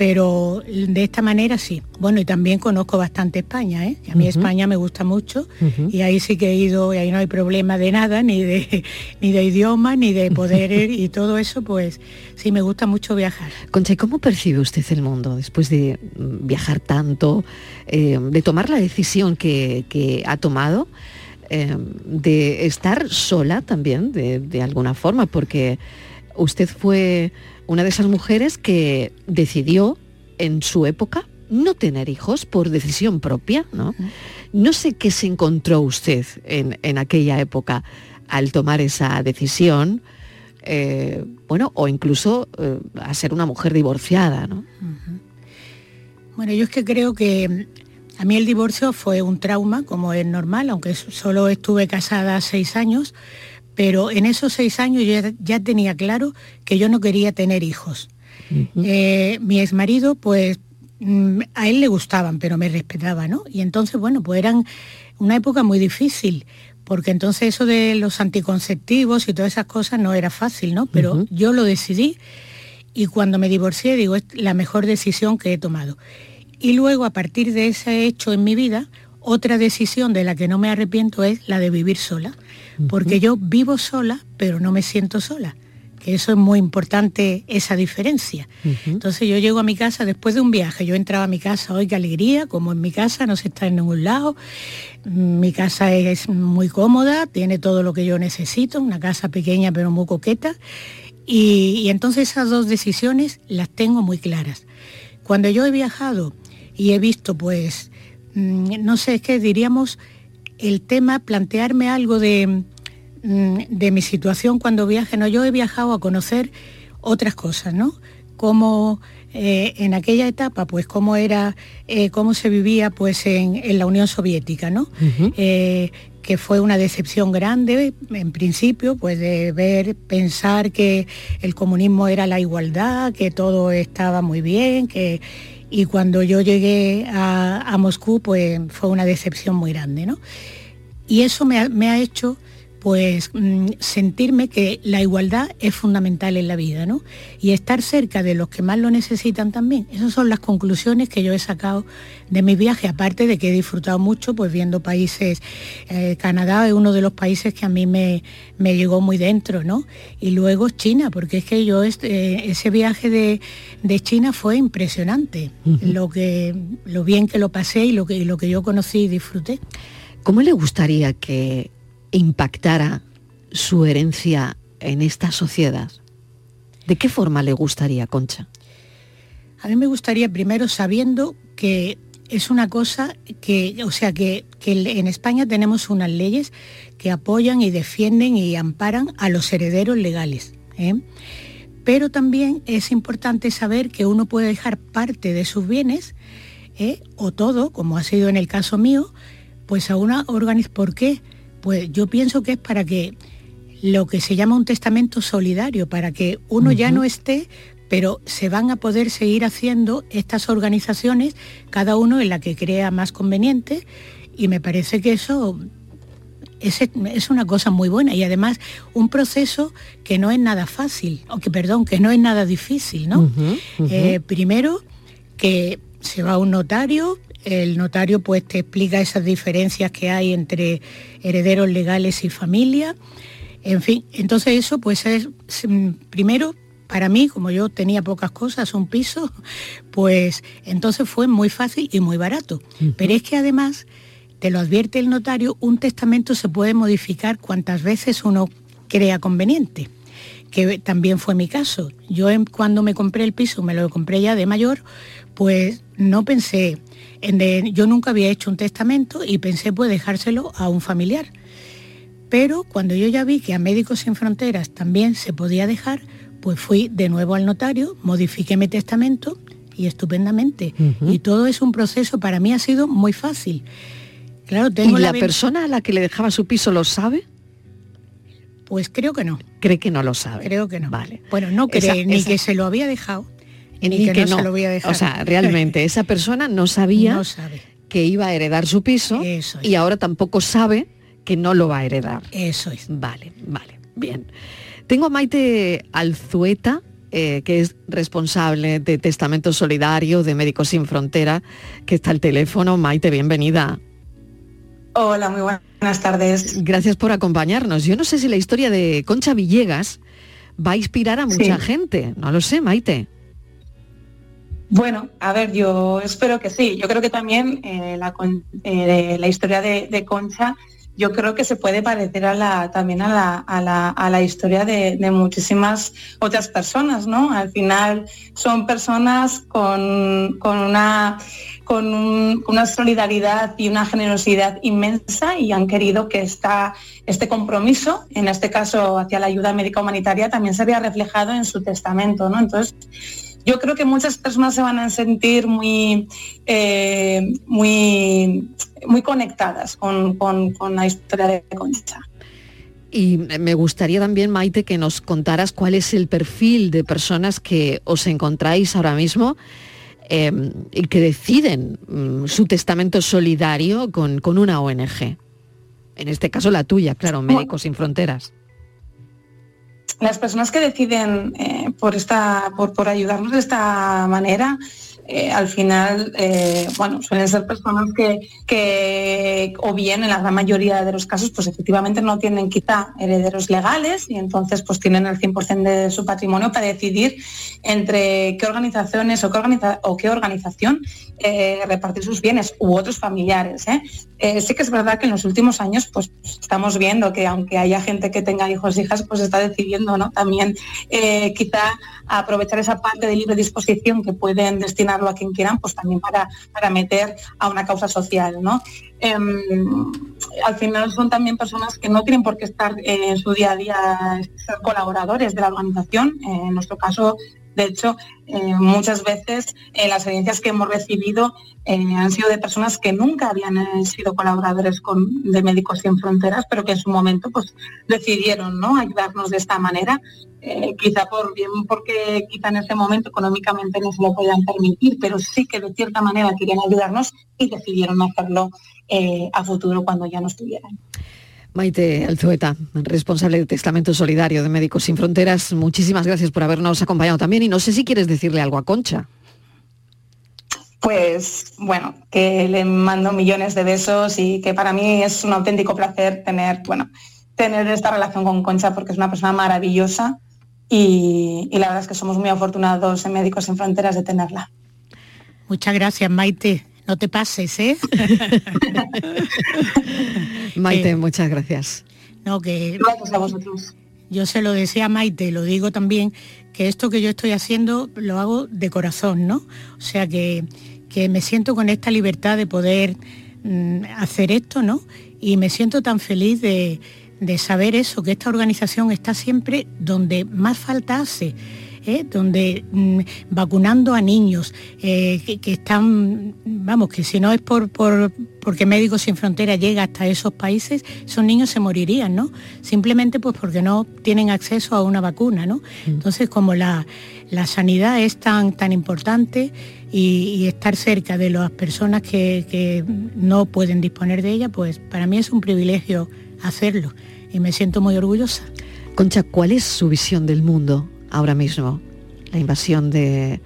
Speaker 14: Pero de esta manera sí. Bueno, y también conozco bastante España, ¿eh? A mí. España me gusta mucho y ahí sí que he ido y ahí no hay problema de nada, ni de, [LAUGHS] ni de idioma, ni de poder ir [LAUGHS] y todo eso, pues sí me gusta mucho viajar.
Speaker 5: Concha, ¿y cómo percibe usted el mundo después de mm, viajar tanto, eh, de tomar la decisión que, que ha tomado, eh, de estar sola también, de, de alguna forma? Porque usted fue una de esas mujeres que decidió en su época no tener hijos por decisión propia, ¿no? No sé qué se encontró usted en, en aquella época al tomar esa decisión, eh, bueno, o incluso eh, a ser una mujer divorciada, ¿no?
Speaker 14: Bueno, yo es que creo que mm, a mí el divorcio fue un trauma, como es normal, aunque solo estuve casada seis años, pero en esos seis años ya, ya tenía claro que yo no quería tener hijos. Eh, mi exmarido, pues mm, a él le gustaban, pero me respetaba, ¿no? Y entonces, bueno, pues eran una época muy difícil, porque entonces eso de los anticonceptivos y todas esas cosas no era fácil, ¿no? Pero yo lo decidí y cuando me divorcié, digo, es la mejor decisión que he tomado. Y luego, a partir de ese hecho en mi vida, otra decisión de la que no me arrepiento es la de vivir sola, porque yo vivo sola, pero no me siento sola, que eso es muy importante, esa diferencia. Entonces yo llego a mi casa después de un viaje, yo entraba a mi casa, hoy qué alegría, como en mi casa, no se está en ningún lado, mi casa es muy cómoda, tiene todo lo que yo necesito, una casa pequeña pero muy coqueta, y, y entonces esas dos decisiones las tengo muy claras. Cuando yo he viajado y he visto, pues, mm, no sé, es que diríamos el tema, plantearme algo de, mm, de mi situación cuando viaje, no, yo he viajado a conocer otras cosas, ¿no? Cómo eh, en aquella etapa, pues cómo era, eh, cómo se vivía pues en, en la Unión Soviética, ¿no? Eh, que fue una decepción grande en principio, pues de ver, pensar que el comunismo era la igualdad, que todo estaba muy bien, que y cuando yo llegué a, Moscú, pues fue una decepción muy grande, ¿no? Y eso me ha hecho pues mm, sentirme que la igualdad es fundamental en la vida, ¿no? Y estar cerca de los que más lo necesitan también. Esas son las conclusiones que yo he sacado de mi viaje, aparte de que he disfrutado mucho pues viendo países, eh, Canadá es uno de los países que a mí me, me llegó muy dentro, ¿no? Y luego China, porque es que yo este, ese viaje de, de China fue impresionante, lo, que, lo bien que lo pasé y lo que, y lo que yo conocí y disfruté.
Speaker 5: ¿Cómo le gustaría que impactara su herencia en esta sociedad? ¿De qué forma le gustaría, Concha?
Speaker 14: A mí me gustaría primero sabiendo que es una cosa que, o sea, que, que en España tenemos unas leyes que apoyan y defienden y amparan a los herederos legales. ¿eh? Pero también es importante saber que uno puede dejar parte de sus bienes ¿eh? o todo, como ha sido en el caso mío, pues a una organización. ¿Por qué? Pues yo pienso que es para que lo que se llama un testamento solidario, para que uno ya no esté, pero se van a poder seguir haciendo estas organizaciones, cada uno en la que crea más conveniente, y me parece que eso es, es una cosa muy buena y además un proceso que no es nada fácil, o que perdón, que no es nada difícil, ¿no? Eh, primero que se va a un notario, el notario pues te explica esas diferencias que hay entre herederos legales y familia. En fin, entonces eso pues es mm, primero para mí, como yo tenía pocas cosas, un piso, [LAUGHS] pues entonces fue muy fácil y muy barato. Pero es que además, te lo advierte el notario, un testamento se puede modificar cuantas veces uno crea conveniente, que también fue mi caso. Yo cuando me compré el piso, me lo compré ya de mayor, pues no pensé, en de- yo nunca había hecho un testamento y pensé pues dejárselo a un familiar. Pero cuando yo ya vi que a Médicos Sin Fronteras también se podía dejar, pues fui de nuevo al notario, modifiqué mi testamento y estupendamente. Y todo es un proceso, para mí ha sido muy fácil. Claro, tengo
Speaker 5: ¿Y la persona a la que le dejaba su piso lo sabe?
Speaker 14: Pues creo que no.
Speaker 5: Cree que no lo sabe.
Speaker 14: Creo que no.
Speaker 5: Vale.
Speaker 14: Bueno, no cree
Speaker 5: Esa-
Speaker 14: ni
Speaker 5: esa-
Speaker 14: que se lo había dejado, ni,
Speaker 5: Ni
Speaker 14: que,
Speaker 5: que
Speaker 14: no,
Speaker 5: no.
Speaker 14: se lo voy a dejar.
Speaker 5: O sea, realmente [LAUGHS] esa persona no sabía
Speaker 14: No sabe.
Speaker 5: que iba a heredar su piso y ahora tampoco sabe que no lo va a heredar.
Speaker 14: Eso es.
Speaker 5: Vale, vale, bien. Tengo a Maite Alzueta eh, que es responsable de Testamento Solidario de Médicos Sin Frontera, que está al teléfono. Maite, bienvenida.
Speaker 15: Hola, muy buenas tardes.
Speaker 5: Gracias por acompañarnos. Yo no sé si la historia de Concha Villegas va a inspirar a mucha
Speaker 15: Sí.
Speaker 5: gente. No lo sé, Maite.
Speaker 15: Bueno, a ver, yo espero que sí. Yo creo que también eh, eh, la historia de, Concha, yo creo que se puede parecer a también a la, a la- historia de, muchísimas otras personas, ¿no? Al final son personas con, con una con un- una solidaridad y una generosidad inmensa y han querido que esta, este compromiso, en este caso hacia la ayuda médica humanitaria, también se vea reflejado en su testamento. ¿no? Entonces, yo creo que muchas personas se van a sentir muy, eh, muy, muy conectadas con, con- con la historia de Concha.
Speaker 5: Y me gustaría también, Maite, que nos contaras cuál es el perfil de personas que os encontráis ahora mismo eh, y que deciden mm, su testamento solidario con, con una ONG. En este caso la tuya, claro, Médicos Sin Fronteras.
Speaker 15: Las personas que deciden eh, por, esta, por, por ayudarnos de esta manera, eh, al final, eh, bueno, suelen ser personas que, que, o bien en la gran mayoría de los casos, pues efectivamente no tienen quizá herederos legales y entonces pues tienen el 100% de su patrimonio para decidir entre qué organizaciones o qué, organiza- o qué organización repartir sus bienes u otros familiares. ¿Eh? Sí que es verdad que en los últimos años pues estamos viendo que aunque haya gente que tenga hijos e hijas, pues está decidiendo ¿no? también eh, quizá aprovechar esa parte de libre disposición que pueden destinarlo a quien quieran, pues también para, para meter a una causa social. ¿no? Em, al final son también personas que no tienen por qué estar eh, en su día a día ser colaboradores de la organización. Eh, en nuestro caso, de hecho, eh, muchas veces eh, las herencias que hemos recibido eh, han sido de personas que nunca habían sido colaboradores con, de Médicos Sin Fronteras, pero que en su momento pues, decidieron ¿no? ayudarnos de esta manera, quizá por bien porque quizá en ese momento económicamente no se lo podían permitir, pero sí que de cierta manera querían ayudarnos y decidieron hacerlo a futuro cuando ya no estuvieran.
Speaker 5: Maite Alzueta, responsable de Testamento Solidario de Médicos Sin Fronteras, muchísimas gracias por habernos acompañado también y no sé si quieres decirle algo a Concha.
Speaker 15: Pues bueno, que le mando millones de besos y que para mí es un auténtico placer tener, bueno, tener esta relación con Concha porque es una persona maravillosa y, y la verdad es que somos muy afortunados en Médicos Sin Fronteras de tenerla.
Speaker 14: Muchas gracias, Maite. No te pases, ¿eh? [LAUGHS]
Speaker 5: Maite,
Speaker 14: Eh,
Speaker 5: muchas gracias.
Speaker 14: No, que
Speaker 15: Gracias a vosotros.
Speaker 14: yo se lo decía a Maite, lo digo también, que esto que yo estoy haciendo lo hago de corazón, ¿no? O sea que, que me siento con esta libertad de poder mm, hacer esto, ¿no? Y me siento tan feliz de, de saber eso, que esta organización está siempre donde más falta hace. ¿Eh? donde mm, vacunando a niños eh, que, que están, vamos, que si no es por, por- porque Médicos Sin Fronteras llega hasta esos países, esos niños se morirían, ¿no? Simplemente pues porque no tienen acceso a una vacuna, ¿no? Entonces como la, la sanidad es tan, tan importante y, y estar cerca de las personas que, que no pueden disponer de ella, pues para mí es un privilegio hacerlo y me siento muy orgullosa.
Speaker 5: Concha, ¿cuál es su visión del mundo ahora mismo? La invasión de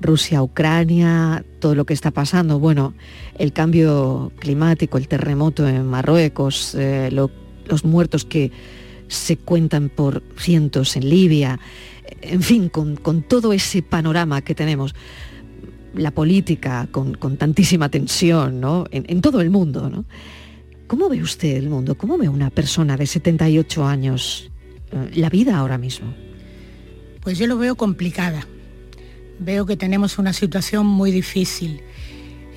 Speaker 5: Rusia a Ucrania, todo lo que está pasando, bueno, el cambio climático, el terremoto en Marruecos, eh, lo- los muertos que se cuentan por cientos en Libia, en fin, con, todo ese panorama que tenemos, la política con, con tantísima tensión, ¿no? En, en todo el mundo, ¿no? ¿Cómo ve usted el mundo? ¿Cómo ve una persona de 78 años eh, la vida ahora mismo?
Speaker 14: Pues yo lo veo complicada. Veo que tenemos una situación muy difícil,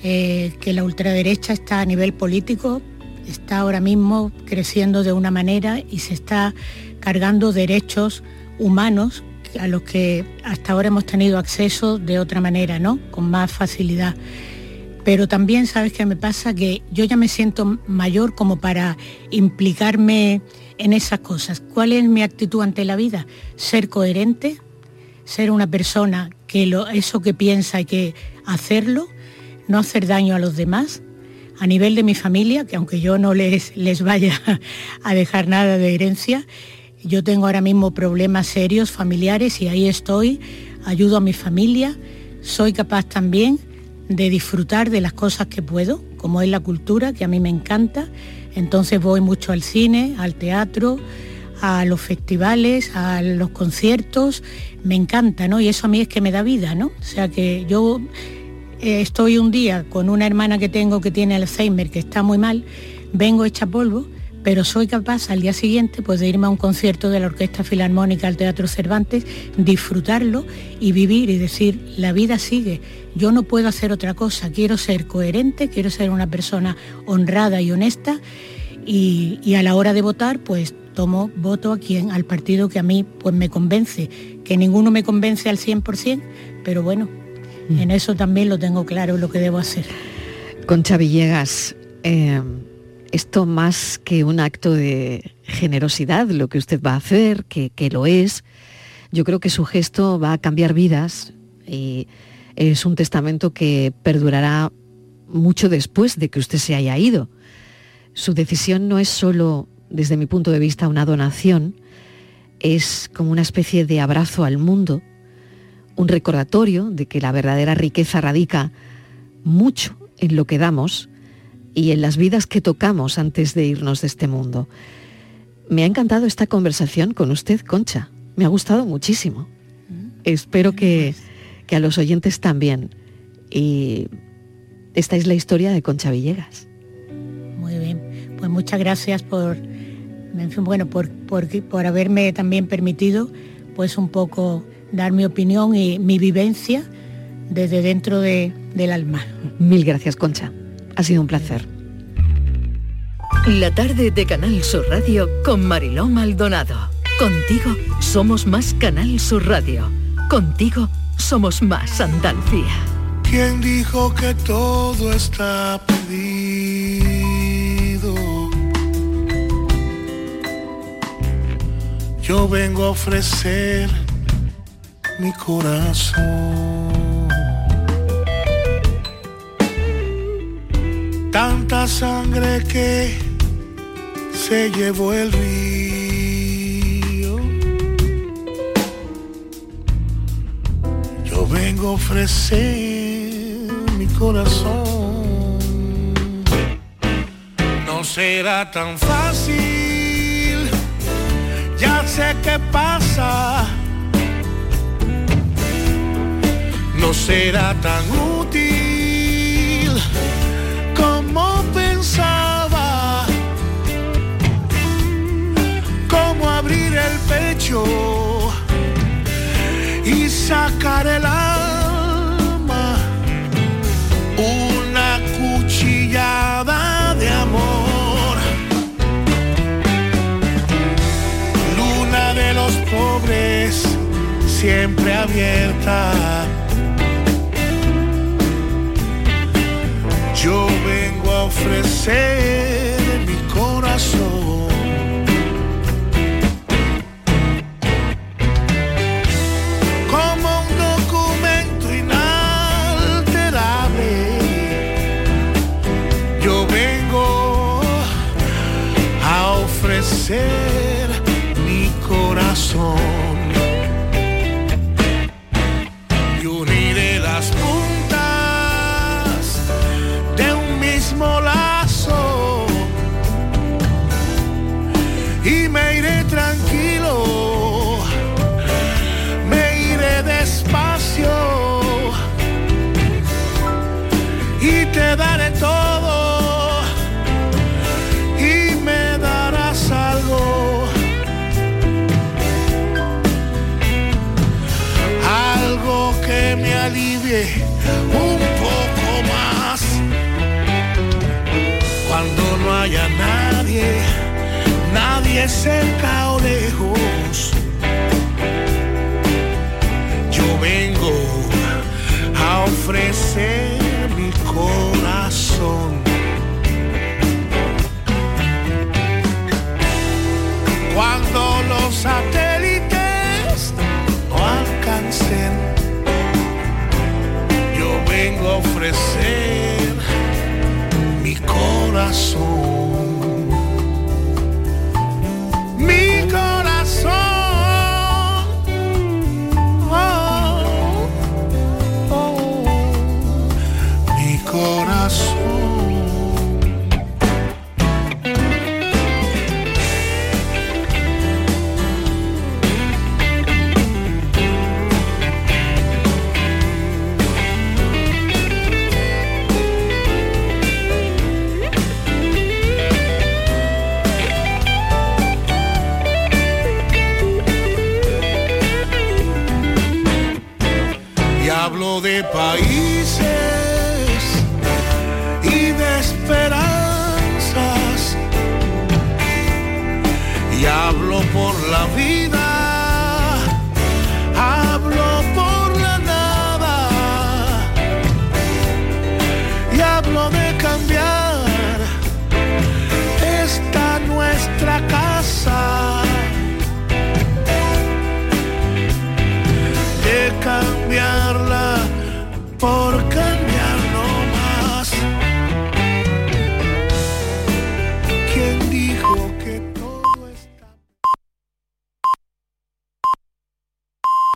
Speaker 14: eh, que la ultraderecha está a nivel político, está ahora mismo creciendo de una manera y se está cargando derechos humanos a los que hasta ahora hemos tenido acceso de otra manera, ¿no? Con más facilidad. Pero también, ¿sabes qué me pasa? Que yo ya me siento mayor como para implicarme en esas cosas. ¿Cuál es mi actitud ante la vida? Ser coherente, ser una persona que lo, eso que piensa hay que hacerlo, no hacer daño a los demás, a nivel de mi familia, que aunque yo no les, les vaya a dejar nada de herencia, Yo tengo ahora mismo problemas serios familiares y ahí estoy, ayudo a mi familia, soy capaz también de disfrutar de las cosas que puedo, como es la cultura, que a mí me encanta. Entonces voy mucho al cine, al teatro, a los festivales, a los conciertos, me encanta, ¿no? Y eso a mí es que me da vida, ¿no? O sea que yo eh, estoy un día con una hermana que tengo que tiene Alzheimer, que está muy mal, vengo hecha polvo, pero soy capaz al día siguiente pues, de irme a un concierto de la Orquesta Filarmónica al Teatro Cervantes, disfrutarlo y vivir y decir, la vida sigue, yo no puedo hacer otra cosa, quiero ser coherente, quiero ser una persona honrada y honesta y, y a la hora de votar pues tomo voto a quien, al partido que a mí pues me convence, que ninguno me convence al 100%, pero bueno, en eso también lo tengo claro lo que debo hacer.
Speaker 5: Concha Villegas, eh, esto más que un acto de generosidad, lo que usted va a hacer, que, que lo es, yo creo que su gesto va a cambiar vidas y es un testamento que perdurará mucho después de que usted se haya ido. Su decisión no es solo, desde mi punto de vista, una donación, es como una especie de abrazo al mundo, un recordatorio de que la verdadera riqueza radica mucho en lo que damos y en las vidas que tocamos antes de irnos de este mundo. Me ha encantado esta conversación con usted, Concha. Me ha gustado muchísimo. Espero que, que a los oyentes también. Y esta es la historia de Concha Villegas.
Speaker 14: Muy bien, pues muchas gracias por, en fin, bueno, por, por, por haberme también permitido pues un poco dar mi opinión y mi vivencia desde dentro de- del alma.
Speaker 5: Mil gracias, Concha. Ha sido un placer.
Speaker 13: La tarde de Canal Sur Radio con Mariló Maldonado. Contigo somos más Canal Sur Radio. Contigo somos más Andalucía.
Speaker 10: ¿Quién dijo que todo está perdido? Yo vengo a ofrecer mi corazón. Tanta sangre que se llevó el río. Yo vengo a ofrecer mi corazón. No será tan fácil, ya sé qué pasa. No será tan sacar el alma. Una cuchillada de amor. Luna de los pobres, siempre abierta. Yo vengo a ofrecer mi corazón. Nadie cerca o lejos.